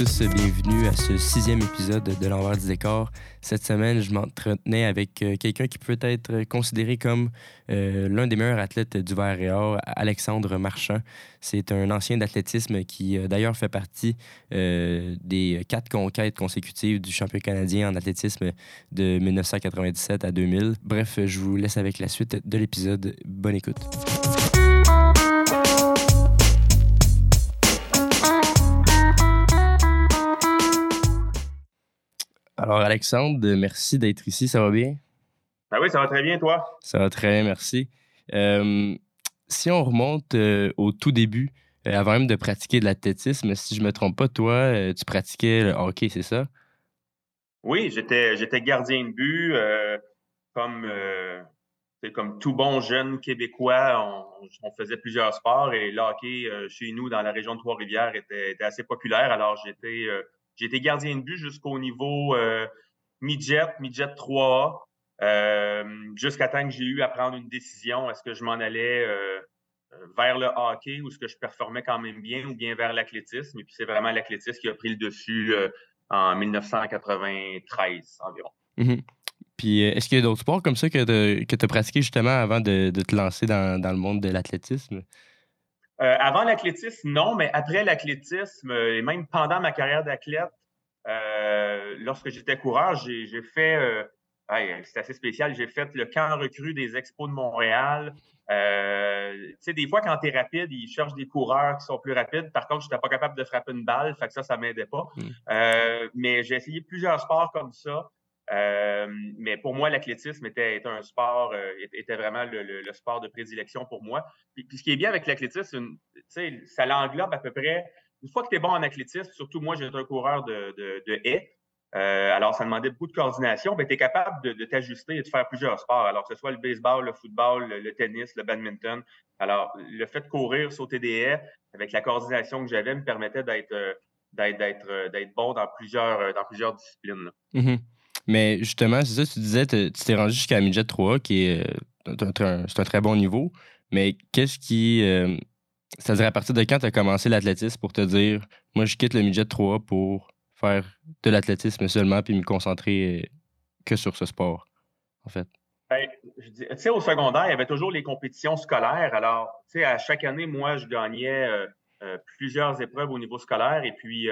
Tous, bienvenue à ce sixième épisode de l'envers du décor. Cette semaine, je m'entretenais avec euh, quelqu'un qui peut être considéré comme euh, l'un des meilleurs athlètes du verre et or, Alexandre Marchand. C'est un ancien d'athlétisme qui euh, d'ailleurs fait partie des quatre conquêtes consécutives du champion canadien en athlétisme de 1997 à 2000. Bref, je vous laisse avec la suite de l'épisode. Bonne écoute. Alors Alexandre, merci d'être ici, ça va bien? Ben oui, ça va très bien, toi. Ça va très bien, merci. Euh, si on remonte euh, au tout début, euh, avant même de pratiquer de l'athlétisme, si je me trompe pas, toi, tu pratiquais le hockey, c'est ça? Oui, j'étais j'étais gardien de but. comme, comme tout bon jeune Québécois, on, on faisait plusieurs sports et le hockey chez nous, dans la région de Trois-Rivières, était, était assez populaire. Alors, j'étais euh, j'étais gardien de but jusqu'au niveau euh, midget, midget 3A, euh, jusqu'à temps que j'ai eu à prendre une décision. Est-ce que je m'en allais euh, euh, vers le hockey ou est-ce que je performais quand même bien ou bien vers l'athlétisme? Et puis, c'est vraiment l'athlétisme qui a pris le dessus en 1993 environ. Mhm. Puis est-ce qu'il y a d'autres sports comme ça que tu as pratiqué justement avant de, de te lancer dans, dans le monde de l'athlétisme? Euh, avant l'athlétisme, non, mais après l'athlétisme euh, et même pendant ma carrière d'athlète, euh, lorsque j'étais coureur, j'ai fait, euh, ouais, c'est assez spécial, j'ai fait le camp recrue des Expos de Montréal. Euh, tu sais, des fois, quand tu es rapide, ils cherchent des coureurs qui sont plus rapides. Par contre, je n'étais pas capable de frapper une balle, fait que ça, ça m'aidait pas. Mm. Euh, mais j'ai essayé plusieurs sports comme ça. Euh, mais pour moi, l'athlétisme était, un sport, euh, était vraiment le, sport de prédilection pour moi. Puis, ce qui est bien avec l'athlétisme, ça l'englobe à peu près. Une fois que tu es bon en athlétisme, surtout moi, j'étais un coureur de, de, haies. Euh, alors, ça demandait beaucoup de coordination. Ben, tu es capable de, t'ajuster et de faire plusieurs sports. Alors, que ce soit le baseball, le football, le, tennis, le badminton. Alors, le fait de courir, sauter des haies, avec la coordination que j'avais, me permettait d'être bon dans plusieurs disciplines. Mais justement, c'est ça, tu disais, tu t'es rendu jusqu'à midget 3, qui est, euh, un- très bon niveau. Mais qu'est-ce qui. euh, C'est-à-dire, à partir de quand tu as commencé l'athlétisme pour te dire, moi, je quitte le midget 3 pour faire de l'athlétisme seulement puis me concentrer euh, que sur ce sport, en fait? Ben, tu sais, au secondaire, il y avait toujours les compétitions scolaires. Alors, tu sais, à chaque année, moi, je gagnais euh, plusieurs épreuves au niveau scolaire. Et puis,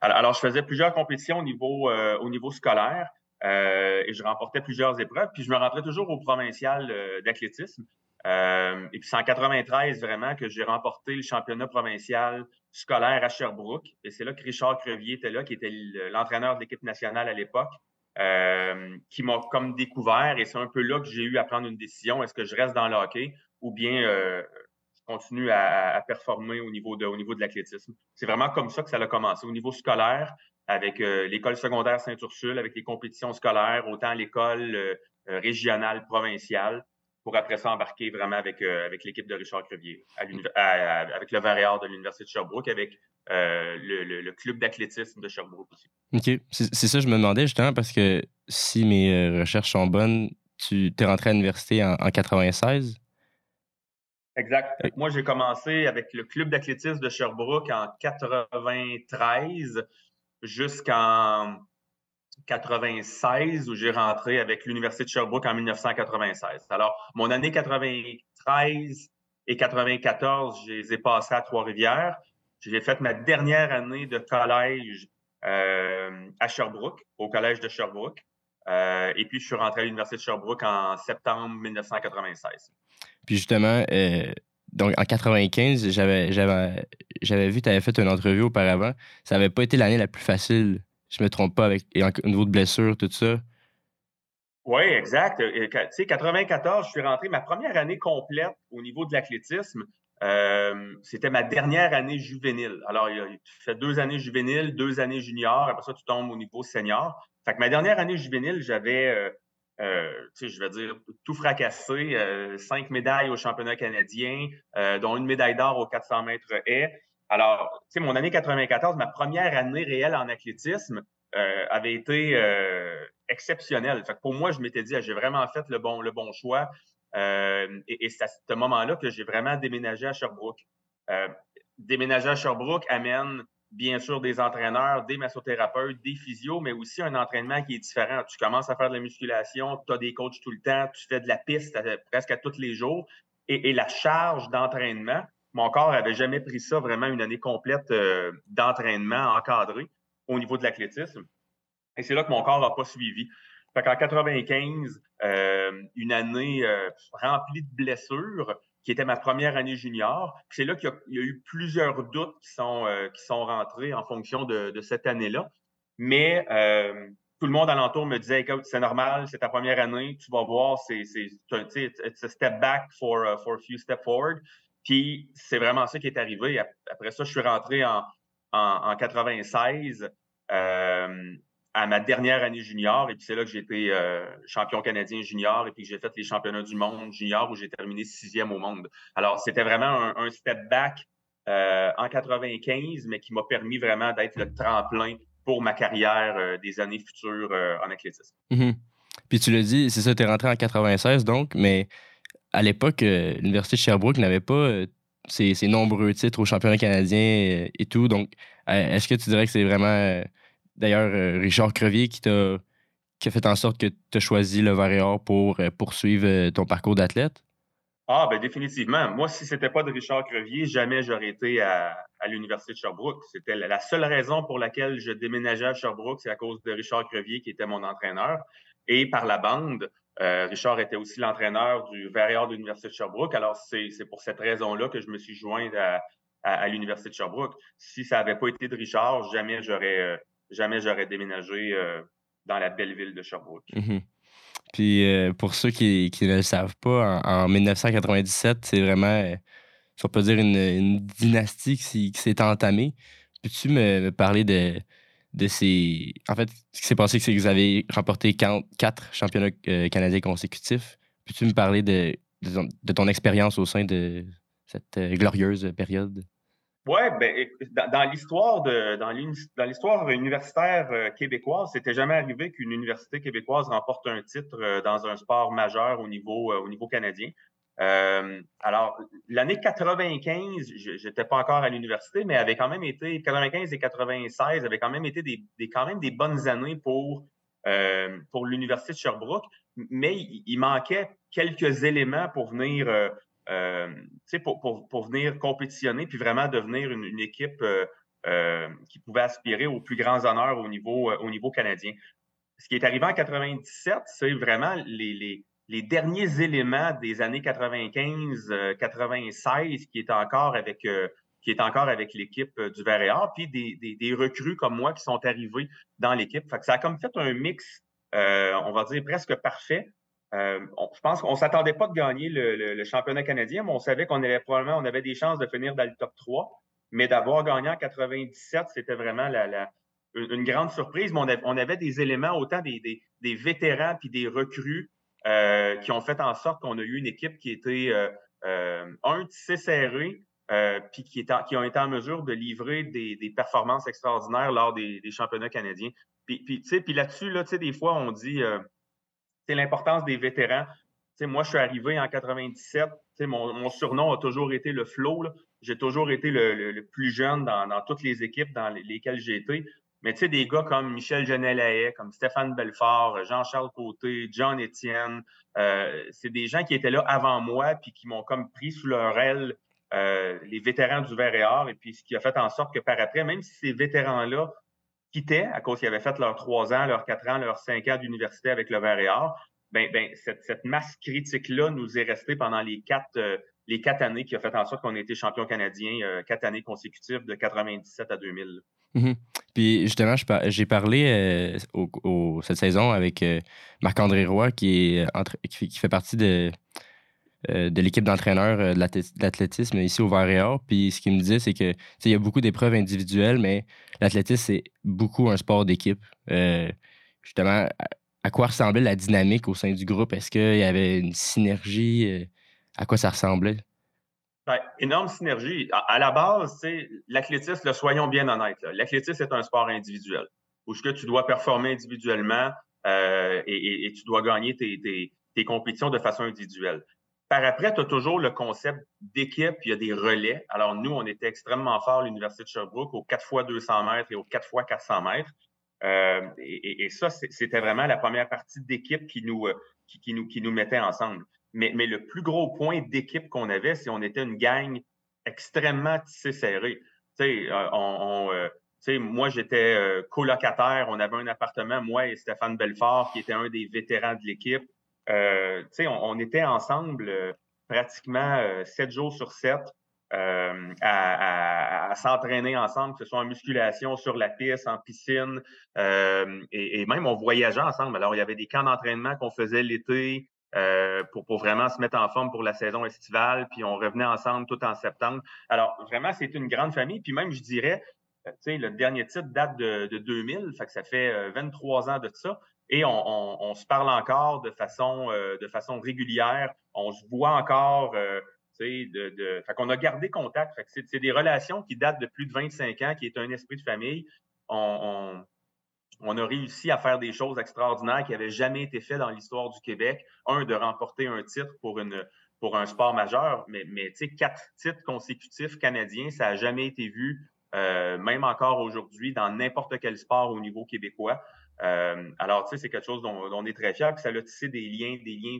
alors, je faisais plusieurs compétitions au niveau, au niveau scolaire euh, et je remportais plusieurs épreuves. Puis, je me rentrais toujours au provincial euh, d'athlétisme. Euh, et puis, c'est en 93 vraiment que j'ai remporté le championnat provincial scolaire à Sherbrooke. Et c'est là que Richard Crevier était là, qui était l'entraîneur de l'équipe nationale à l'époque qui m'a comme découvert et c'est un peu là que j'ai eu à prendre une décision. Est-ce que je reste dans le hockey ou bien je continue à, performer au niveau de l'athlétisme? C'est vraiment comme ça que ça a commencé. Au niveau scolaire, avec euh, l'école secondaire Saint-Ursule, avec les compétitions scolaires, autant l'école euh, euh, régionale, provinciale, pour après ça embarquer vraiment avec, avec l'équipe de Richard Crevier, à à- à- avec le Varéor de l'Université de Sherbrooke, avec euh, le, le- le club d'athlétisme de Sherbrooke aussi. OK. C'est ça, je me demandais justement, parce que si mes recherches sont bonnes, tu t'es rentré à l'université en, en 96. Exact. Moi, j'ai commencé avec le club d'athlétisme de Sherbrooke en 93 jusqu'en 96 où j'ai rentré avec l'Université de Sherbrooke en 1996. Alors, mon année 93 et 94, je les ai passées à Trois-Rivières. J'ai fait ma dernière année de collège euh, à Sherbrooke, au collège de Sherbrooke. Euh, et puis, je suis rentré à l'Université de Sherbrooke en septembre 1996. Puis justement, euh, donc en 95, j'avais j'avais vu tu avais fait une entrevue auparavant. Ça n'avait pas été l'année la plus facile, je me trompe pas, avec et au niveau de blessures, tout ça. Oui, exact. Tu sais, 94, je suis rentré ma première année complète au niveau de l'athlétisme. euh, c'était ma dernière année juvénile. Alors, tu fais deux années juvéniles, deux années juniors, après ça, tu tombes au niveau senior. Fait que ma dernière année juvénile, j'avais, je vais dire, tout fracassé, cinq médailles au championnat canadien, dont une médaille d'or aux 400 mètres haies. Alors, tu sais, mon année 94, ma première année réelle en athlétisme, euh, avait été euh, exceptionnel. Fait pour moi, je m'étais dit, ah, j'ai vraiment fait le bon, le bon choix. Euh, et, c'est à ce moment-là que j'ai vraiment déménagé à Sherbrooke. déménager à Sherbrooke amène bien sûr des entraîneurs, des massothérapeutes, des physios, mais aussi un entraînement qui est différent. Tu commences à faire de la musculation, tu as des coachs tout le temps, tu fais de la piste presque à tous les jours. Et, la charge d'entraînement, mon corps n'avait jamais pris ça vraiment une année complète d'entraînement encadré au niveau de l'athlétisme. Et c'est là que mon corps n'a pas suivi. Fait qu'en 95, euh, une année euh, remplie de blessures, qui était ma première année junior. C'est là qu'il y, a eu plusieurs doutes qui sont, euh, qui sont rentrés en fonction de, cette année-là. Mais tout le monde alentour me disait, écoute, c'est normal, c'est ta première année, tu vas voir, c'est un step back for, for a few steps forward. Puis c'est vraiment ça qui est arrivé. Après ça, je suis rentré en, en, 96 euh, à ma dernière année junior. Et puis c'est là que j'ai été euh, champion canadien junior et puis que j'ai fait les championnats du monde junior où j'ai terminé sixième au monde. Alors, c'était vraiment un, step back euh, en 95, mais qui m'a permis vraiment d'être le tremplin pour ma carrière des années futures en athlétisme. Mm-hmm. Puis tu l'as dit, c'est ça, tu es rentré en 96 donc, mais à l'époque, l'Université de Sherbrooke n'avait pas ses, nombreux titres au championnat canadien euh, et tout. Donc, euh, est-ce que tu dirais que c'est vraiment, euh, d'ailleurs, Richard Crevier qui a fait en sorte que tu as choisi le Or pour poursuivre ton parcours d'athlète? Ah, ben définitivement. Moi, si c'était pas de Richard Crevier, jamais j'aurais été à, l'Université de Sherbrooke. C'était la seule raison pour laquelle je déménageais à Sherbrooke, c'est à cause de Richard Crevier qui était mon entraîneur. Et par la bande, euh, Richard était aussi l'entraîneur du Verrier de l'Université de Sherbrooke. Alors, c'est pour cette raison-là que je me suis joint à, l'Université de Sherbrooke. Si ça n'avait pas été de Richard, jamais j'aurais euh, jamais j'aurais déménagé euh, dans la belle ville de Sherbrooke. Mm-hmm. Puis pour ceux qui, ne le savent pas, en, 1997, c'est vraiment, si on peut dire, une, dynastie qui, s'est entamée. Peux-tu me parler de, ces. En fait, ce qui s'est passé, c'est que vous avez remporté quatre championnats euh, canadiens consécutifs. Peux-tu me parler de, ton expérience au sein de cette euh, glorieuse période? Oui, ben, dans, l'histoire de dans l'histoire universitaire euh, québécoise, c'était jamais arrivé qu'une université québécoise remporte un titre dans un sport majeur au niveau au niveau canadien. Euh, alors, l'année 95, j'étais pas encore à l'université, mais avait quand même été 95 et 96 avaient quand même été des, quand même des bonnes années pour euh, pour l'université de Sherbrooke, mais il, manquait quelques éléments pour venir euh, euh pour, venir compétitionner puis vraiment devenir une, équipe qui pouvait aspirer aux plus grands honneurs au niveau au niveau canadien. Ce qui est arrivé en 97, c'est vraiment les, derniers éléments des années 95, 96 euh, qui est encore avec euh, qui est encore avec l'équipe euh, du Verréal, puis des, des, recrues comme moi qui sont arrivés dans l'équipe. ça a comme fait un mix, on va dire presque parfait. Je pense qu'on s'attendait pas de gagner le, championnat canadien, mais on savait qu'on avait probablement on avait des chances de finir dans le top 3. Mais d'avoir gagné en 97, c'était vraiment la, une grande surprise. Mais on avait, des éléments, autant des, des, des vétérans puis des recrues euh, qui ont fait en sorte qu'on a eu une équipe qui était, euh, euh, un, tissé serré, puis qui, est qui ont été en mesure de livrer des, des performances extraordinaires lors des, des championnats canadiens. Puis, puis, puis là-dessus, là, des fois, on dit c'est l'importance des vétérans. moi, je suis arrivé en 97. Mon, mon surnom a toujours été le flow. J'ai toujours été le, plus jeune dans, toutes les équipes dans lesquelles j'ai été. Mais des gars comme Michel Genelaye, comme Stéphane Belfort, Jean-Charles Côté, John Etienne, euh, c'est des gens qui étaient là avant moi puis qui m'ont comme pris sous leur aile euh, les vétérans du Vert et Or. Et puis ce qui a fait en sorte que par après, même si ces vétérans-là quittaient à cause qu'ils avaient fait leurs trois ans, leurs quatre ans, leurs cinq ans d'université avec le Vert et Or, ben, ben, cette, cette masse critique-là nous est restée pendant les quatre, euh, les quatre années qui a fait en sorte qu'on ait été champion canadien euh, quatre années consécutives de 97 à 2000. Mm-hmm. Puis justement, j'ai parlé euh, cette saison avec Marc-André Roy, qui, est qui, fait partie de, de l'équipe d'entraîneurs de l'athlétisme ici au Var Puis ce qu'il me disait, c'est que il y a beaucoup d'épreuves individuelles, mais l'athlétisme, c'est beaucoup un sport d'équipe. justement, à, quoi ressemblait la dynamique au sein du groupe? Est-ce qu'il y avait une synergie? à quoi ça ressemblait? Ben, énorme synergie. À, la base, l'athlétisme, soyons bien honnêtes, l'athlétisme est un sport individuel où ce que tu dois performer individuellement et, tu dois gagner tes compétitions de façon individuelle. Par après, tu as toujours le concept d'équipe, il y a des relais. Alors, nous, on était extrêmement forts à l'Université de Sherbrooke aux 4 fois 200 mètres et aux 4 fois 400 mètres. Euh, et, ça, c'était vraiment la première partie d'équipe qui nous, euh, qui, nous, qui nous mettait ensemble. Mais, mais le plus gros point d'équipe qu'on avait, c'est qu'on était une gang extrêmement tissée serrée. Tu sais, euh, on, moi, j'étais colocataire. On avait un appartement, moi et Stéphane Belfort, qui était un des vétérans de l'équipe. Euh, on, était ensemble euh, pratiquement euh, sept jours sur sept à, s'entraîner ensemble, que ce soit en musculation, sur la piste, en piscine, et, même on voyageait ensemble. Alors, il y avait des camps d'entraînement qu'on faisait l'été pour, vraiment se mettre en forme pour la saison estivale, puis on revenait ensemble tout en septembre. Alors, vraiment, c'est une grande famille. Puis même, je dirais, le dernier titre date de, de 2000, fait que ça fait 23 ans de ça et on, se parle encore de façon, euh, de façon régulière. On se voit encore. Euh, qu'on a gardé contact. C'est, des relations qui datent de plus de 25 ans, qui est un esprit de famille. On, a réussi à faire des choses extraordinaires qui n'avaient jamais été faites dans l'histoire du Québec. Un, de remporter un titre pour, une, pour un sport majeur, mais, mais quatre titres consécutifs canadiens, ça n'a jamais été vu, euh, même encore aujourd'hui, dans n'importe quel sport au niveau québécois. Euh, alors, tu sais, c'est quelque chose dont, on est très fier. Puis ça a tissé des liens, des liens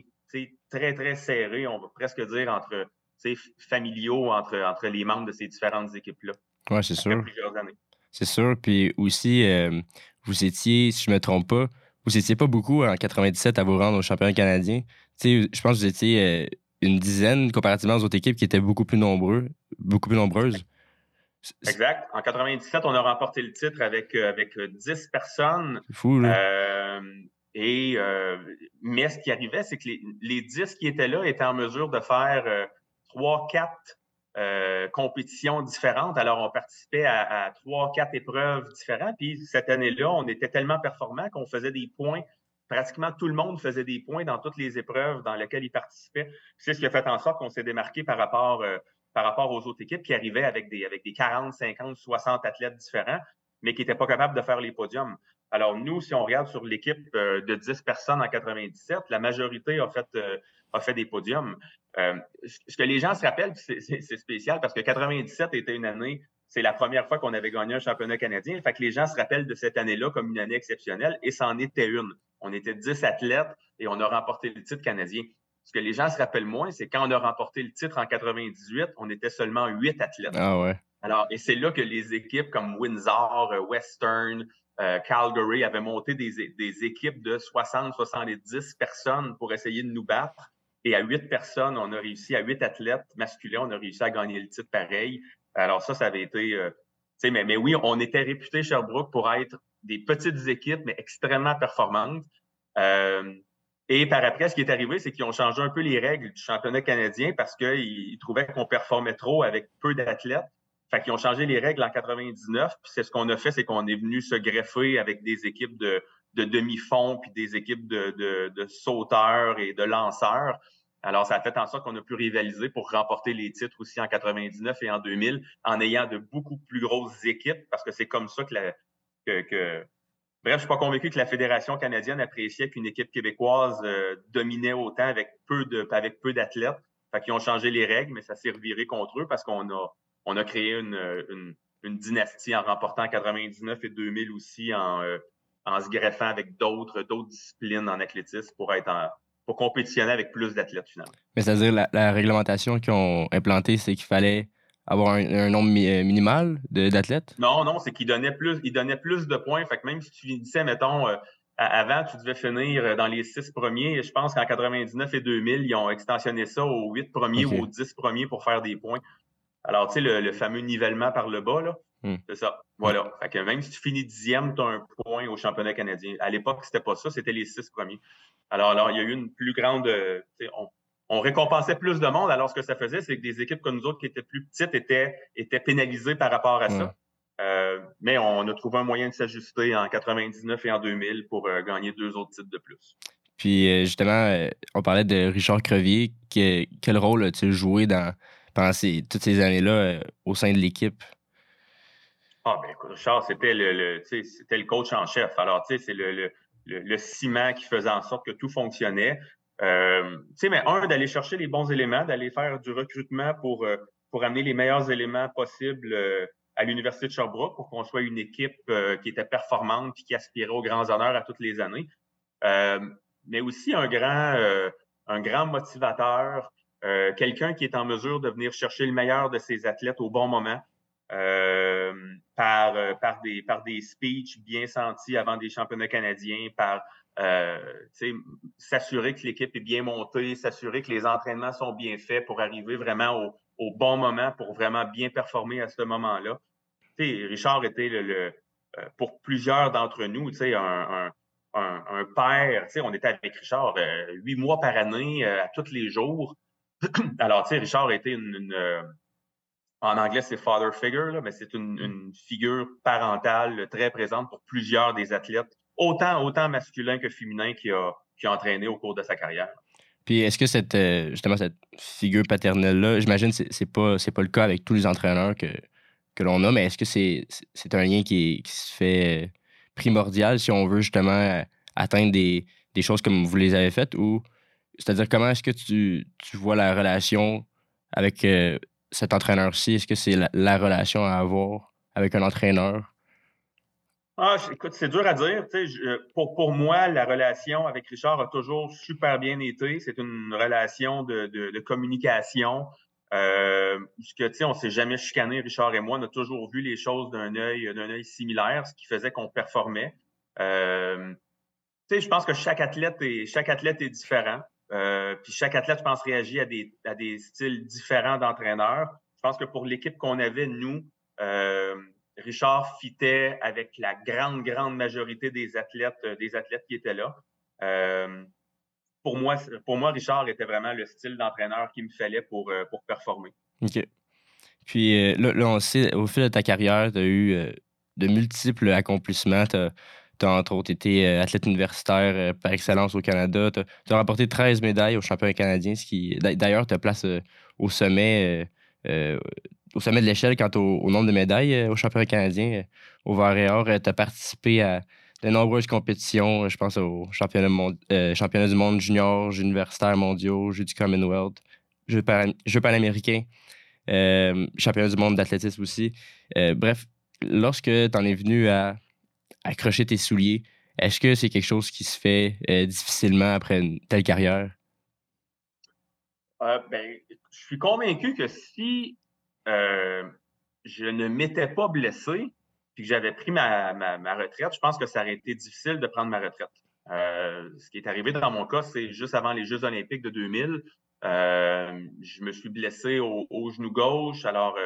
très, très serrés, on va presque dire, entre familiaux, entre, entre les membres de ces différentes équipes-là. Oui, c'est sûr. C'est sûr. Puis aussi, euh, vous étiez, si je ne me trompe pas, vous étiez pas beaucoup en 97 à vous rendre au championnat canadien. Tu sais, je pense que vous étiez euh, une dizaine comparativement aux autres équipes qui étaient beaucoup plus nombreux, beaucoup plus nombreuses. Exact. En 97, on a remporté le titre avec, euh, avec 10 euh, personnes. C'est fou, là. Euh, et, mais ce qui arrivait, c'est que les, les, 10 qui étaient là étaient en mesure de faire trois, quatre compétitions différentes. Alors, on participait à, trois, quatre épreuves différentes. Puis cette année-là, on était tellement performants qu'on faisait des points. Pratiquement tout le monde faisait des points dans toutes les épreuves dans lesquelles il participait. C'est ce qui a fait en sorte qu'on s'est démarqué par rapport par rapport aux autres équipes qui arrivaient avec des, avec des 40, 50, 60 athlètes différents, mais qui n'étaient pas capables de faire les podiums. Alors, nous, si on regarde sur l'équipe euh, de 10 personnes en 97, la majorité a fait, euh, a fait des podiums. Euh, ce que les gens se rappellent, c'est spécial parce que 97 était une année, c'est la première fois qu'on avait gagné un championnat canadien. Fait que les gens se rappellent de cette année-là comme une année exceptionnelle et c'en était une. On était 10 athlètes et on a remporté le titre canadien. Ce que les gens se rappellent moins, c'est quand on a remporté le titre en 98, on était seulement huit athlètes. Ah ouais. Alors, et c'est là que les équipes comme Windsor, euh, Western, euh, Calgary avaient monté des, équipes de 60-70 personnes pour essayer de nous battre. Et à huit personnes, on a réussi, à huit athlètes masculins, on a réussi à gagner le titre pareil. Alors ça, ça avait été... Euh, mais, mais oui, on était réputé Sherbrooke pour être des petites équipes, mais extrêmement performantes. Et par après, ce qui est arrivé, c'est qu'ils ont changé un peu les règles du championnat canadien parce qu'ils trouvaient qu'on performait trop avec peu d'athlètes. Fait qu'ils ont changé les règles en 99. Puis c'est ce qu'on a fait, c'est qu'on est venu se greffer avec des équipes de, demi-fond puis des équipes de, de, sauteurs et de lanceurs. Alors, ça a fait en sorte qu'on a pu rivaliser pour remporter les titres aussi en 99 et en 2000 en ayant de beaucoup plus grosses équipes parce que c'est comme ça que, la, que Bref, je suis pas convaincu que la Fédération canadienne appréciait qu'une équipe québécoise euh, dominait autant avec peu de avec peu d'athlètes. Fait qu'ils ont changé les règles, mais ça s'est contre eux parce qu'on a, on a créé une, une, dynastie en remportant 99 et 2000 aussi en, euh, en se greffant avec d'autres, d'autres disciplines en athlétisme pour être en, pour compétitionner avec plus d'athlètes finalement. Mais c'est-à-dire la réglementation qu'ils ont implantée, c'est qu'il fallait avoir un, nombre euh, minimal d'athlètes? Non, non, c'est qu'il donnait plus, il donnait plus de points. Fait que même si tu finissais, mettons, euh, avant, tu devais finir euh, dans les six premiers. Je pense qu'en 99 et 2000, ils ont extensionné ça aux huit premiers ou aux dix premiers pour faire des points. Alors, tu sais, le, fameux nivellement par le bas, là, hmm. c'est ça. Voilà. Fait que même si tu finis dixième, tu as un point au championnat canadien. À l'époque, c'était pas ça, c'était les six premiers. Alors, alors, il y a eu une plus grande. On, on récompensait plus de monde. Alors, ce que ça faisait, c'est que des équipes comme nous autres qui étaient plus petites étaient, étaient pénalisées par rapport à ça. mais on a trouvé un moyen de s'ajuster en 99 et en 2000 pour gagner deux autres titres de plus. Puis justement, on parlait de Richard Crevier. quel rôle as-tu joué dans, pendant toutes ces années-là au sein de l'équipe? Ah, ben écoute, Richard, c'était le, c'était le coach en chef. Alors, tu sais, c'est le, le, ciment qui faisait en sorte que tout fonctionnait. Euh, tu sais, mais un, d'aller chercher les bons éléments, d'aller faire du recrutement pour, euh, pour amener les meilleurs éléments possibles euh, à l'Université de Sherbrooke pour qu'on soit une équipe qui était performante et qui aspirait aux grands honneurs à toutes les années. mais aussi un grand, un grand motivateur, quelqu'un qui est en mesure de venir chercher le meilleur de ses athlètes au bon moment. par, par, des, par des speeches bien sentis avant des championnats canadiens, par euh, s'assurer que l'équipe est bien montée, s'assurer que les entraînements sont bien faits pour arriver vraiment au, bon moment, pour vraiment bien performer à ce moment-là. Richard était euh, pour plusieurs d'entre nous, un, père. On était avec Richard euh, huit mois par année, à tous les jours. Alors, Richard était une, en anglais, c'est father figure, mais c'est une, figure parentale très présente pour plusieurs des athlètes autant, masculin que féminin qui a, entraîné au cours de sa carrière. Puis est-ce que cette, euh, justement cette figure paternelle-là, j'imagine que ce n'est pas, le cas avec tous les entraîneurs que, l'on a, mais est-ce que c'est, un lien qui, se fait euh, primordial si on veut justement atteindre des, des choses comme vous les avez faites? Ou c'est-à-dire comment est-ce que tu, tu, vois la relation avec euh, cet entraîneur-ci? Est-ce que c'est la, relation à avoir avec un entraîneur? Ah, écoute, c'est dur à dire. pour, pour moi, la relation avec Richard a toujours super bien été. C'est une relation de, de, communication. Euh, que, on ne s'est jamais chicané, Richard et moi. On a toujours vu les choses d'un œil, d'un œil similaire, ce qui faisait qu'on performait. Euh, je pense que chaque athlète est, chaque athlète est différent. Euh, puis chaque athlète, je pense, réagit à des, à des styles différents d'entraîneurs. Je pense que pour l'équipe qu'on avait, nous, euh, Richard fitait avec la grande, grande majorité des athlètes, euh, des athlètes qui étaient là. Euh, pour, moi, pour moi, Richard était vraiment le style d'entraîneur qu'il me fallait pour, euh, pour performer. OK. Puis là, on sait, au fil de ta carrière, tu as eu de multiples accomplissements. Tu as, entre autres été athlète universitaire par excellence au Canada. Tu as, remporté 13 médailles aux championnats canadiens, ce qui d'ailleurs te place au sommet au sommet de l'échelle quant au, nombre de médailles euh, au championnat canadien. Euh, au Var et Or, euh, tu as participé à de nombreuses compétitions. Je pense aux championnats, du monde junior, jeux universitaires mondiaux, Jeux du Commonwealth, Jeux, panaméricains, championnat du monde d'athlétisme aussi. bref, lorsque tu en es venu à accrocher tes souliers, est-ce que c'est quelque chose qui se fait difficilement après une telle carrière? ben, je suis convaincu que si euh, je ne m'étais pas blessé, puis que j'avais pris ma, retraite, je pense que ça aurait été difficile de prendre ma retraite. Euh, ce qui est arrivé dans mon cas, c'est juste avant les Jeux olympiques de 2000. Euh, je me suis blessé au, genou gauche, alors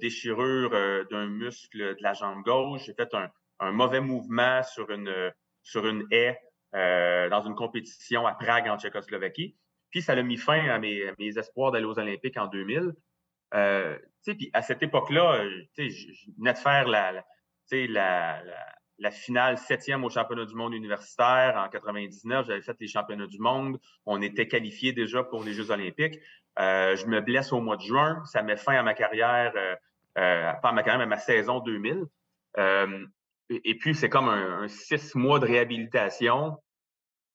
déchirure d'un muscle de la jambe gauche. J'ai fait un, mauvais mouvement sur une, sur une haie dans une compétition à Prague en Tchécoslovaquie. Puis ça a mis fin à mes, mes espoirs d'aller aux Olympiques en 2000. Euh, puis à cette époque-là, euh, je venais de faire la, la, la, la, finale septième au championnat du monde universitaire en 99. J'avais fait les championnats du monde. On était qualifiés déjà pour les Jeux olympiques. Euh, je me blesse au mois de juin. Ça met fin à ma carrière, euh, euh pas à ma carrière, mais à ma saison 2000. Euh, et, puis, c'est comme un, six mois de réhabilitation.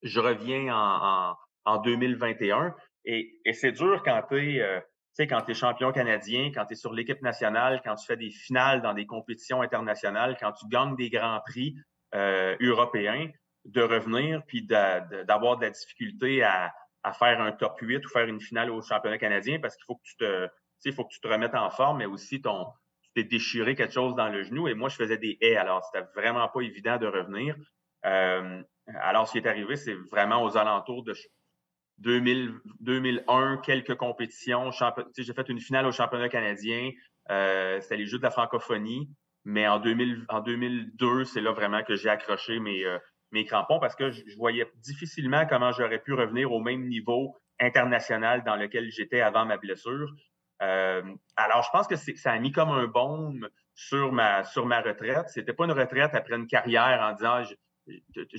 Je reviens en, en, en 2021. Et, et c'est dur quand tu es quand tu es champion canadien, quand tu es sur l'équipe nationale, quand tu fais des finales dans des compétitions internationales, quand tu gagnes des grands prix euh, européens, de revenir puis d'avoir de, la difficulté à, faire un top 8 ou faire une finale au championnat canadien parce qu'il faut que tu te il faut que tu te remettes en forme, mais aussi ton, tu t'es déchiré quelque chose dans le genou. Et moi, je faisais des haies, alors c'était vraiment pas évident de revenir. Euh, alors, ce qui est arrivé, c'est vraiment aux alentours de 2000, 2001, quelques compétitions. J'ai fait une finale au championnat canadien. Euh, C'était les Jeux de la francophonie. Mais en, 2000, en 2002, c'est là vraiment que j'ai accroché mes, euh, crampons parce que je, voyais difficilement comment j'aurais pu revenir au même niveau international dans lequel j'étais avant ma blessure. alors, je pense que ça a mis comme un baume sur ma, sur ma retraite. C'était pas une retraite après une carrière en disant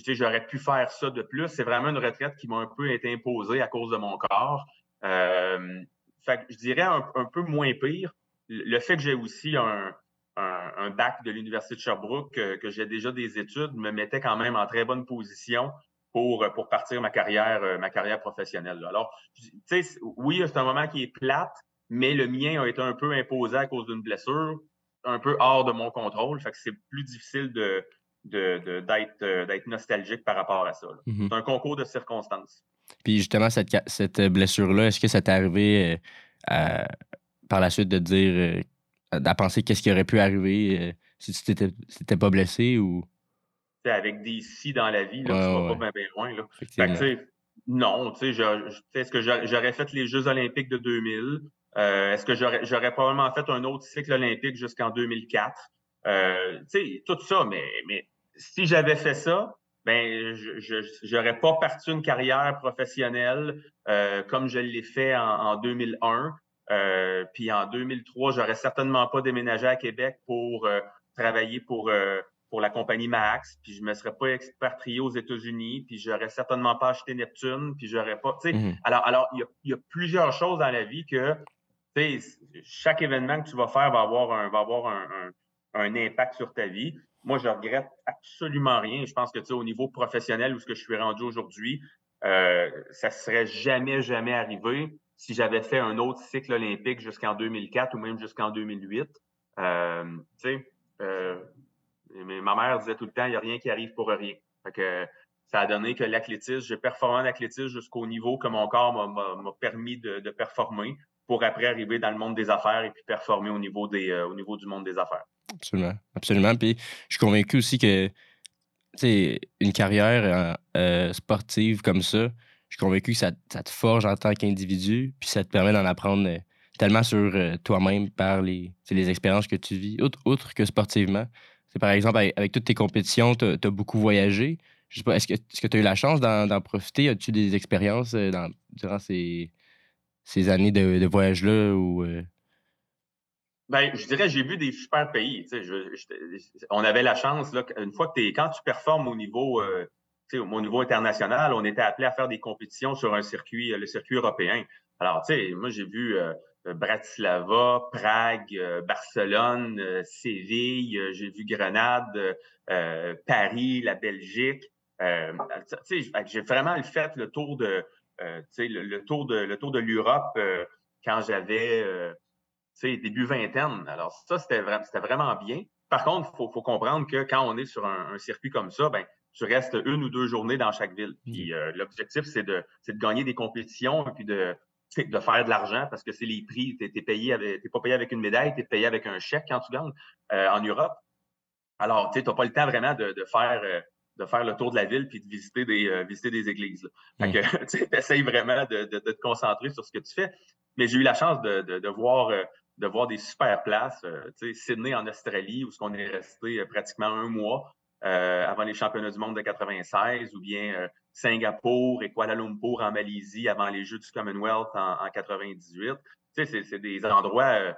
j'aurais pu faire ça de plus. C'est vraiment une retraite qui m'a un peu été imposée à cause de mon corps. Euh, je dirais un, peu moins pire. Le fait que j'ai aussi un, bac de l'Université de Sherbrooke, que, j'ai déjà des études, me mettait quand même en très bonne position pour, partir ma carrière, euh, professionnelle. Alors, tu sais, oui, c'est un moment qui est plate, mais le mien a été un peu imposé à cause d'une blessure, un peu hors de mon contrôle. Fait que c'est plus difficile de, euh, d'être nostalgique par rapport à ça. Mm-hmm. C'est un concours de circonstances. Puis justement, cette, cette blessure-là, est-ce que ça t'est arrivé euh, par la suite de dire, euh, penser qu'est-ce qui aurait pu arriver si tu t'étais pas blessé ou? Avec des si dans la vie, là, tu vas pas bien, loin. Là. non, tu sais, est-ce que j'aurais fait les Jeux olympiques de 2000? est-ce que j'aurais probablement fait un autre cycle olympique jusqu'en 2004? tu sais, tout ça, mais, mais si j'avais fait ça, ben, je n'aurais pas parti une carrière professionnelle euh, comme je l'ai fait en, 2001. Euh, puis en 2003, j'aurais certainement pas déménagé à Québec pour euh, travailler pour, pour la compagnie Max. Puis je me serais pas expatrié aux États-Unis. Puis j'aurais certainement pas acheté Neptune. Puis j'aurais pas. Mmh alors, alors il, y a, plusieurs choses dans la vie que chaque événement que tu vas faire va avoir un, va avoir un, un impact sur ta vie. Moi, je regrette absolument rien. Je pense que, tu sais, au niveau professionnel où ce que je suis rendu aujourd'hui, euh, ça serait jamais, jamais arrivé si j'avais fait un autre cycle olympique jusqu'en 2004 ou même jusqu'en 2008. Euh, tu sais, euh, ma mère disait tout le temps, il n'y a rien qui arrive pour rien. Ça a donné que l'athlétisme, j'ai performé en athlétisme jusqu'au niveau que mon corps m'a permis de, de, performer pour après arriver dans le monde des affaires et puis performer au niveau, des, euh, au niveau du monde des affaires. Absolument. Absolument. Puis je suis convaincu aussi que une carrière euh, euh, sportive comme ça, je suis convaincu que ça, te forge en tant qu'individu, puis ça te permet d'en apprendre euh, tellement sur toi-même par les, les expériences que tu vis, outre, que sportivement. C'est par exemple, avec, toutes tes compétitions, tu as, beaucoup voyagé. Je sais pas, est-ce que tu as eu la chance d'en profiter? As-tu des expériences durant ces, ces années de, voyage-là ou ben, je dirais, j'ai vu des super pays. on avait la chance, là, une fois que tu quand tu performes au niveau, euh, au niveau international, on était appelé à faire des compétitions sur un circuit, le circuit européen. Alors, tu sais, moi, j'ai vu euh, Bratislava, Prague, euh, Barcelone, euh, Séville, j'ai vu Grenade, Paris, la Belgique. j'ai vraiment fait le tour de, le, le, tour de, le tour de l'Europe quand j'avais début vingtaine. Alors, ça, c'était vraiment bien. Par contre, il faut, comprendre que quand on est sur un, circuit comme ça, ben, tu restes une ou deux journées dans chaque ville. Puis euh, l'objectif, c'est de, de, gagner des compétitions et puis de, de faire de l'argent parce que c'est les prix. Tu n'es pas payé avec une médaille, tu es payé avec un chèque quand tu gagnes euh, en Europe. Alors, tu n'as pas le temps vraiment de, faire. Euh, de faire le tour de la ville puis de visiter des, visiter des églises. Fait mmh. que tu essayes vraiment de, te concentrer sur ce que tu fais. Mais j'ai eu la chance de, voir de voir des super places. Euh, sais, Sydney en Australie, où on est resté euh, pratiquement un mois euh, avant les championnats du monde de 96, ou bien Singapour et Kuala Lumpur en Malaisie avant les Jeux du Commonwealth en, en 98. Tu sais, c'est des endroits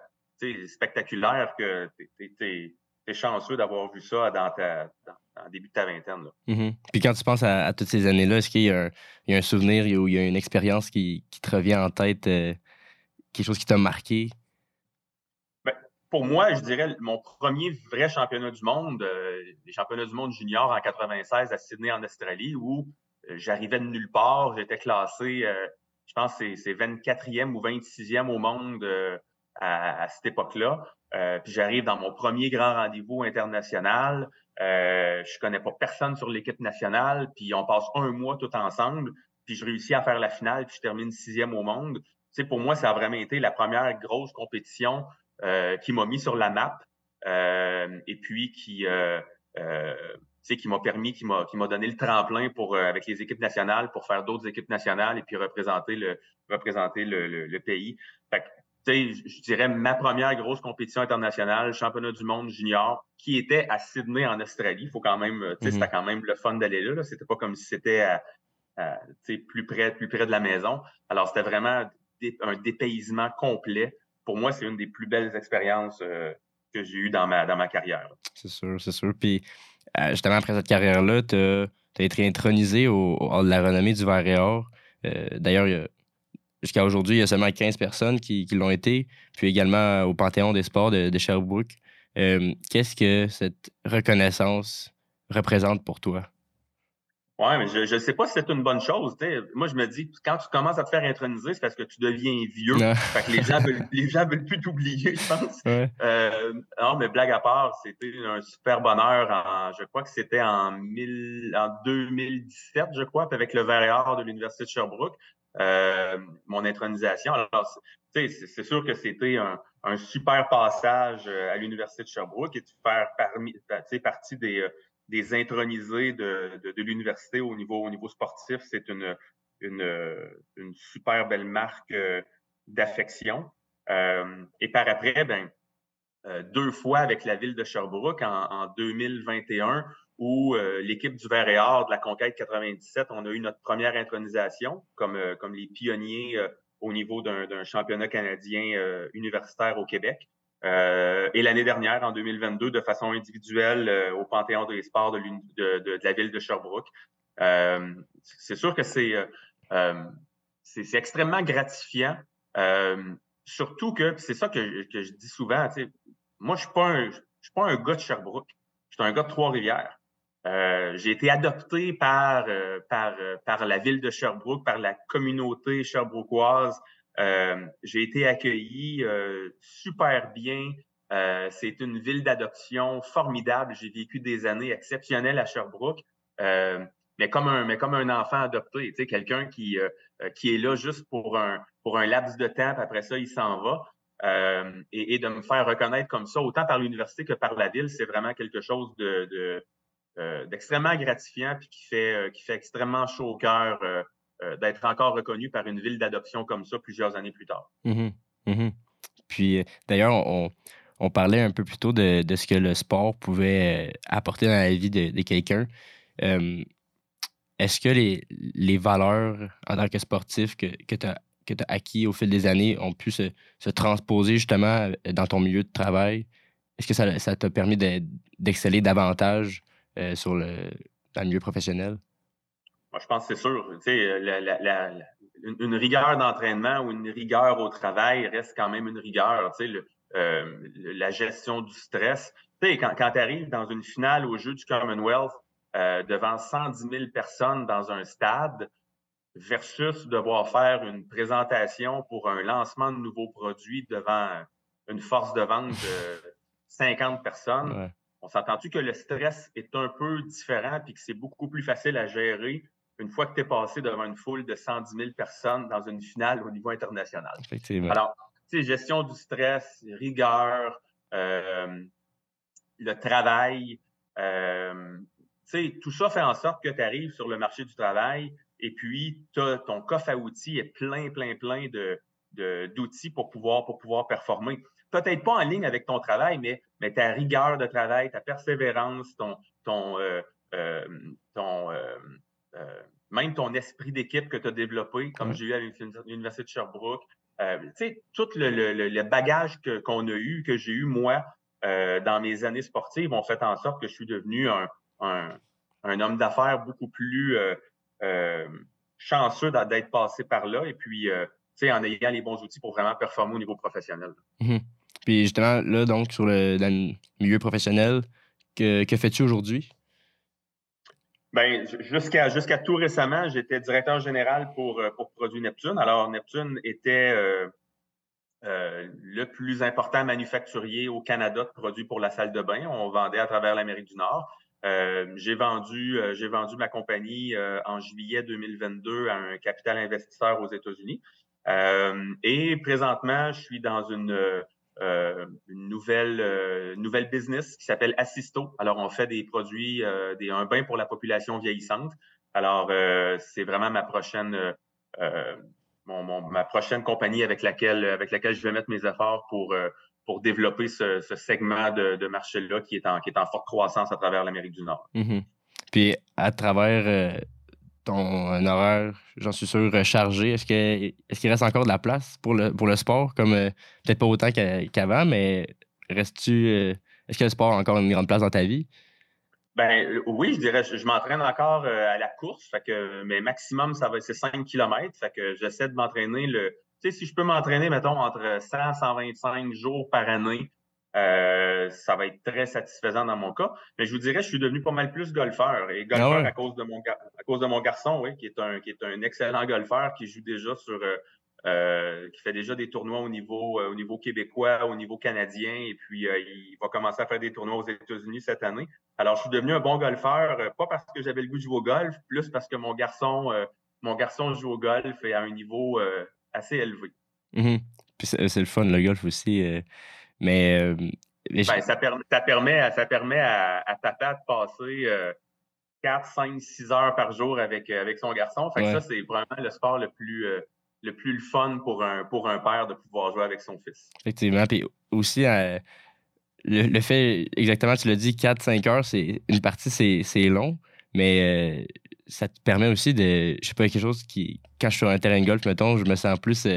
spectaculaires que tu es, chanceux d'avoir vu ça dans, ta, dans, début de ta vingtaine. Mm-hmm. Puis quand tu penses à, toutes ces années-là, est-ce qu'il y, a un souvenir ou il y a une expérience qui, te revient en tête, quelque chose qui t'a marqué? Pour moi, je dirais mon premier vrai championnat du monde, euh, les championnats du monde junior en 96 à Sydney en Australie, où euh, j'arrivais de nulle part, j'étais classé, euh, je pense c'est 24e ou 26e au monde à, cette époque-là. puis j'arrive dans mon premier grand rendez-vous international. je connais pas personne sur l'équipe nationale, puis on passe un mois tout ensemble, puis je réussis à faire la finale, puis je termine sixième au monde. Tu pour moi, ça a vraiment été la première grosse compétition euh, qui m'a mis sur la map euh, et puis qui euh, qui m'a permis, qui m'a, qui m'a donné le tremplin pour avec les équipes nationales pour faire d'autres équipes nationales et puis représenter le représenter le, le, pays. Fait que, je dirais ma première grosse compétition internationale, championnat du monde junior, qui était à Sydney en Australie. Il faut quand même, mm-hmm. c'était quand même le fun d'aller là. là. C'était pas comme si c'était à, plus près, plus près de la maison. Alors c'était vraiment un dépaysement complet pour moi, c'est une des plus belles expériences que j'ai eues dans ma, dans ma carrière. C'est sûr, c'est sûr. Puis justement, après cette carrière-là, tu as, été intronisé au, hall de la renommée du Verre et Or. D'ailleurs, jusqu'à aujourd'hui, il y a seulement 15 personnes qui, qui l'ont été, puis également au Panthéon des sports de, de Sherbrooke. Qu'est-ce que cette reconnaissance représente pour toi? Oui, mais je ne sais pas si c'est une bonne chose. Moi, je me dis, quand tu commences à te faire introniser, c'est parce que tu deviens vieux. Fait que les gens veulent, les gens veulent plus t'oublier, je pense. Euh, non, mais blague à part, c'était un super bonheur. En, je crois que c'était en, en 2017, je crois, avec le verre de l'Université de Sherbrooke, euh, mon intronisation. Alors, c'est sûr que c'était un, un, super passage euh, à l'Université de Sherbrooke et de faire parmi, partie des des intronisés de, l'université au niveau, au niveau sportif. C'est une, une, super belle marque euh, d'affection. Euh, et par après, ben, euh, deux fois avec la ville de Sherbrooke en, en 2021, où l'équipe du Vert et Or de la Conquête 97, on a eu notre première intronisation comme les pionniers au niveau d'un championnat canadien universitaire au Québec. Euh, et l'année dernière, en 2022, de façon individuelle euh, au Panthéon des sports de, de, de, la ville de Sherbrooke. Euh, c'est sûr que c'est extrêmement gratifiant. surtout que, c'est ça que, je dis souvent, moi, je ne suis, pas un gars de Sherbrooke. Je suis un gars de Trois-Rivières. j'ai été adopté par, par, par la ville de Sherbrooke, par la communauté sherbrookoise. Euh, j'ai été accueilli euh, super bien. Euh, c'est une ville d'adoption formidable. J'ai vécu des années exceptionnelles à Sherbrooke, mais comme un enfant adopté, tu sais, quelqu'un qui est là juste pour un laps de temps, puis après ça il s'en va. Et, de me faire reconnaître comme ça, autant par l'université que par la ville, c'est vraiment quelque chose de, de d'extrêmement gratifiant puis qui fait extrêmement chaud au cœur euh, d'être encore reconnu par une ville d'adoption comme ça plusieurs années plus tard. Mmh mmh Puis euh, d'ailleurs, on, parlait un peu plus tôt de, ce que le sport pouvait euh, apporter dans la vie de, quelqu'un. Est-ce que les, valeurs en tant que sportif que, tu as, acquis au fil des années ont pu se, se, transposer justement dans ton milieu de travail? Est-ce que ça t'a permis d'exceller davantage sur le milieu professionnel? Moi, je pense que c'est sûr. Tu sais, la, la, une, rigueur d'entraînement ou une rigueur au travail reste quand même une rigueur. Tu sais, le, euh, la gestion du stress. Tu sais, quand, quand tu arrives dans une finale au jeu du Commonwealth euh, devant 110 000 personnes dans un stade versus devoir faire une présentation pour un lancement de nouveaux produits devant une force de vente de 50 personnes, on s'entend-tu que le stress est un peu différent puis que c'est beaucoup plus facile à gérer une fois que tu es passé devant une foule de 110 000 personnes dans une finale au niveau international. Effectivement. Alors, tu sais, gestion du stress, rigueur, euh, le travail, euh, tu sais, tout ça fait en sorte que tu arrives sur le marché du travail et puis ton coffre à outils est plein, plein, plein de, d'outils pour pouvoir, pour pouvoir performer. Peut-être pas en ligne avec ton travail, mais, mais ta rigueur de travail, ta persévérance, ton, ton, euh, ton même ton esprit d'équipe que tu as développé, comme j'ai eu à l'Université de Sherbrooke. Euh, tu sais, tout le, le, bagage qu'on a eu, que j'ai eu moi euh, dans mes années sportives, ont fait en sorte que je suis devenu un, un, homme d'affaires beaucoup plus chanceux d'être passé par là. Et puis, tu sais, en ayant les bons outils pour vraiment performer au niveau professionnel. Mm-hmm. Puis justement, là, donc, sur le, le milieu professionnel, que, que fais-tu aujourd'hui? Ben, jusqu'à jusqu'à tout récemment, j'étais directeur général pour, euh, pour Produits Neptune. Alors, Neptune était euh, euh, le plus important manufacturier au Canada de produits pour la salle de bain. On vendait à travers l'Amérique du Nord. j'ai vendu j'ai vendu ma compagnie en juillet 2022 à un capital investisseur aux États-Unis. et présentement, je suis dans une euh, une nouvelle, euh, nouvelle business qui s'appelle Assisto. Alors, on fait des produits, euh, des, un bain pour la population vieillissante. Alors, c'est vraiment ma prochaine, ma prochaine compagnie avec laquelle, avec laquelle je vais mettre mes efforts pour, pour développer ce, segment de, de marché-là qui, est en, qui est en forte croissance à travers l'Amérique du Nord. Mm-hmm. Puis, à travers ton un horaire, j'en suis sûr, rechargé. Est-ce que est-ce qu'il reste encore de la place pour le, pour le sport, comme euh, peut-être pas autant qu'a- qu'avant, mais restes-tu. euh, est-ce que le sport a encore une grande place dans ta vie? Ben euh, oui, je dirais, je, je m'entraîne encore euh, à la course, fait que mais maximum, ça va c'est 5 km. Fait que j'essaie de m'entraîner le. Tu sais, si je peux m'entraîner, mettons, entre 100 125 jours par année, euh, ça va être très satisfaisant dans mon cas. Mais je vous dirais, je suis devenu pas mal plus golfeur. Et golfeur Ah ouais? à cause de mon gar- à cause de mon garçon, oui, qui est un qui est un excellent golfeur, qui joue déjà sur euh, euh, qui fait déjà des tournois au niveau au niveau québécois, au niveau canadien, et puis euh, il va commencer à faire des tournois aux États-Unis cette année. Alors, je suis devenu un bon golfeur, pas parce que j'avais le goût de jouer au golf, plus parce que mon garçon, mon garçon joue au golf et à un niveau assez élevé. Mhm. Puis c'est le fun, le golf aussi. Mais. euh, mais Ben, ça, permet, ça permet, à, ça permet à, à de passer euh, 4, 5, 6 heures par jour avec, euh, avec son garçon. Fait que Ouais. ça, c'est vraiment le sport le plus, euh, le plus le fun pour un, pour un père de pouvoir jouer avec son fils. Effectivement. Puis aussi, euh, le, le fait, exactement, tu l'as dit, 4-5 heures, c'est une partie, c'est long, mais ça te permet aussi de, je sais pas, quelque chose qui, quand je suis sur un terrain de golf, mettons, je me sens plus,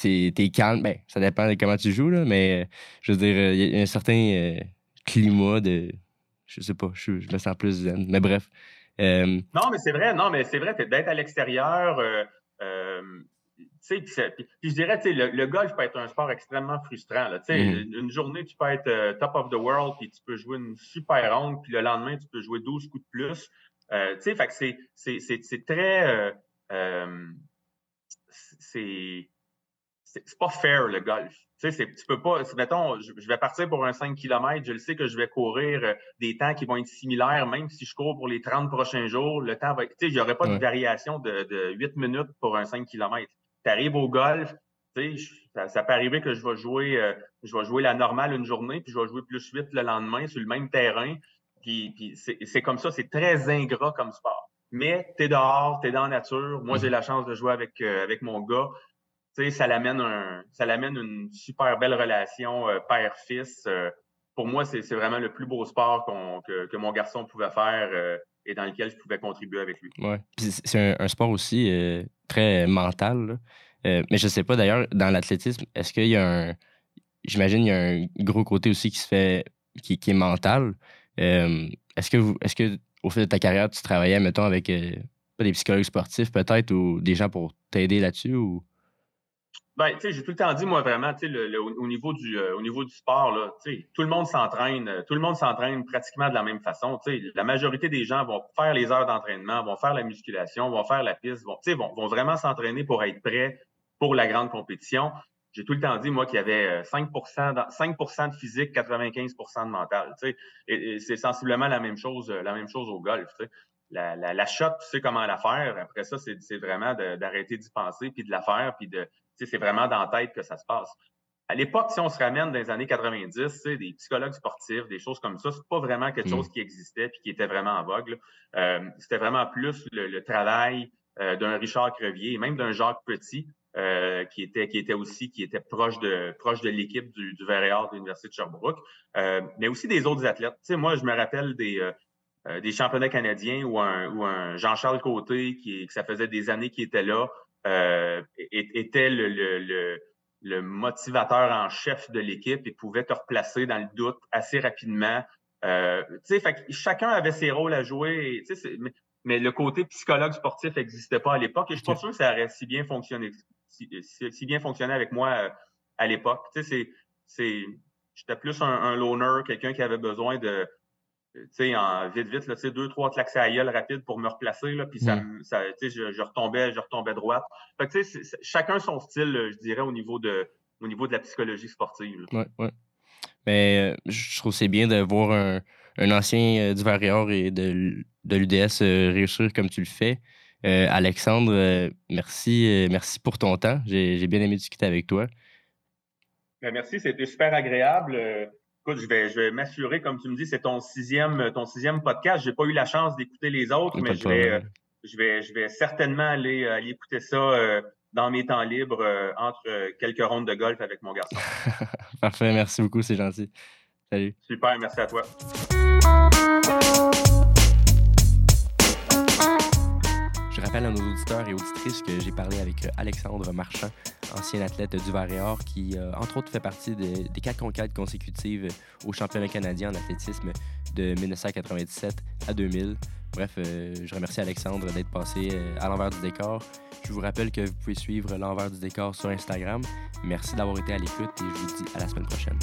t'es calme, ben, ça dépend de comment tu joues, là, mais euh, je veux dire, euh, il y a un certain euh, climat de, je sais pas, je, je me sens plus zen, mais bref. Euh, Non, mais c'est vrai, non, mais c'est vrai, d'être à l'extérieur, euh, euh, tu sais, puis puis- je dirais, le, le golf peut être un sport extrêmement frustrant. Là, Mhm. une, une journée, tu peux être euh, top of the world, puis tu peux jouer une super ronde, puis le lendemain, tu peux jouer 12 coups de plus. Euh, c'est, très, euh, euh, c'est, c'est pas fair le golf. Tu sais, tu peux pas. Mettons, je, je vais partir pour un 5 km, je le sais que je vais courir euh, des temps qui vont être similaires, même si je cours pour les 30 prochains jours, le temps va être. Tu sais, il n'y aurait pas Ouais. de variation de, de 8 minutes pour un 5 km. Tu arrives au golf, tu sais, ça, ça peut arriver que je vais jouer euh, je vais jouer la normale une journée, puis je vais jouer plus vite le lendemain sur le même terrain. Puis, puis c'est comme ça, c'est très ingrat comme sport. Mais tu es dehors, tu es dans la nature. Moi, j'ai la chance de jouer avec, euh, avec mon gars ça l'amène un, ça l'amène une super belle relation euh, père-fils. Euh, pour moi, c'est vraiment le plus beau sport que, que mon garçon pouvait faire euh, et dans lequel je pouvais contribuer avec lui. C'est- un, sport aussi très mental. mais je sais pas d'ailleurs, dans l'athlétisme, est-ce qu'il y a un. J'imagine qu'il y a un gros côté aussi qui se fait. qui, qui est mental. Est-ce que vous. Est-ce que au fil de ta carrière, tu travaillais, mettons, avec des psychologues sportifs peut-être ou des gens pour t'aider là-dessus ou? Ben, j'ai tout le temps dit, moi, vraiment, le, le- au, au niveau du, euh, au niveau du sport, là, tout le monde s'entraîne, euh, tout le monde s'entraîne pratiquement de la même façon. La majorité des gens vont faire les heures d'entraînement, vont faire la musculation, vont faire la piste, vont, vont, vont vraiment s'entraîner pour être prêts pour la grande compétition. J'ai tout le temps dit, moi, qu'il y avait euh, 5 dans- 5 de physique, 95% de mental. Et, et c'est sensiblement la même chose, euh, la même chose au golf. La, la, la shot, tu sais comment la faire. Après ça, c'est vraiment d'arrêter d'y penser, puis de la faire, puis de, tu sais, c'est vraiment dans la tête que ça se passe. À l'époque, si on se ramène dans les années 90, tu sais, des psychologues sportifs, des choses comme ça, c'est pas vraiment quelque Mm. chose qui existait puis qui était vraiment en vogue. Euh, C'était vraiment plus le, le travail euh, d'un Richard Crevier et même d'un Jacques Petit, euh, qui était qui était aussi qui était proche de proche de l'équipe du, du de l'Université de Sherbrooke, mais aussi des autres athlètes. Tu sais, moi, je me rappelle des euh, des championnats canadiens ou un, ou un Jean-Charles Côté, qui, que ça faisait des années qu'il était là, euh, était le, le, le, le motivateur en chef de l'équipe et pouvait te replacer dans le doute assez rapidement. Euh, tu sais, fait chacun avait ses rôles à jouer. et, mais, mais le côté psychologue sportif n'existait pas à l'époque et je suis pas sûr que ça aurait si bien fonctionné, si, si- bien fonctionné avec moi euh, à l'époque. Tu sais, c'est, c'est, j'étais plus un, un loner, quelqu'un qui avait besoin de, tu sais, en vite, vite, là, tu sais, deux, trois claques à gueule rapides pour me replacer, là, puis ça, sais, je, je retombais, je retombais droite. Fait que, chacun son style, euh, je dirais, au niveau de, au niveau de la psychologie sportive. là. Ouais, ouais. Mais euh, je trouve que c'est bien de voir un, un ancien euh, du Varior et de, de l'UDS euh, réussir comme tu le fais. Euh, Alexandre, euh, merci, euh, merci pour ton temps. J'ai j'ai bien aimé discuter avec toi. Ben, merci, c'était super agréable. Euh, écoute, je vais, je vais m'assurer, comme tu me dis, c'est ton sixième, ton sixième podcast. J'ai pas eu la chance d'écouter les autres, mais je vais, euh, je vais, je vais certainement aller, euh, aller écouter ça euh, dans mes temps libres euh, entre euh, quelques rondes de golf avec mon garçon. Parfait, merci beaucoup, c'est gentil. Salut. Super, merci à toi. Je rappelle à nos auditeurs et auditrices que j'ai parlé avec euh, Alexandre Marchand, ancien athlète du Varéor, qui, euh, entre autres, fait partie des quatre conquêtes consécutives au championnat canadien en athlétisme de 1997 à 2000. Bref, euh, je remercie Alexandre d'être passé euh, à l'envers du décor. Je vous rappelle que vous pouvez suivre l'envers du décor sur Instagram. Merci d'avoir été à l'écoute et je vous dis à la semaine prochaine.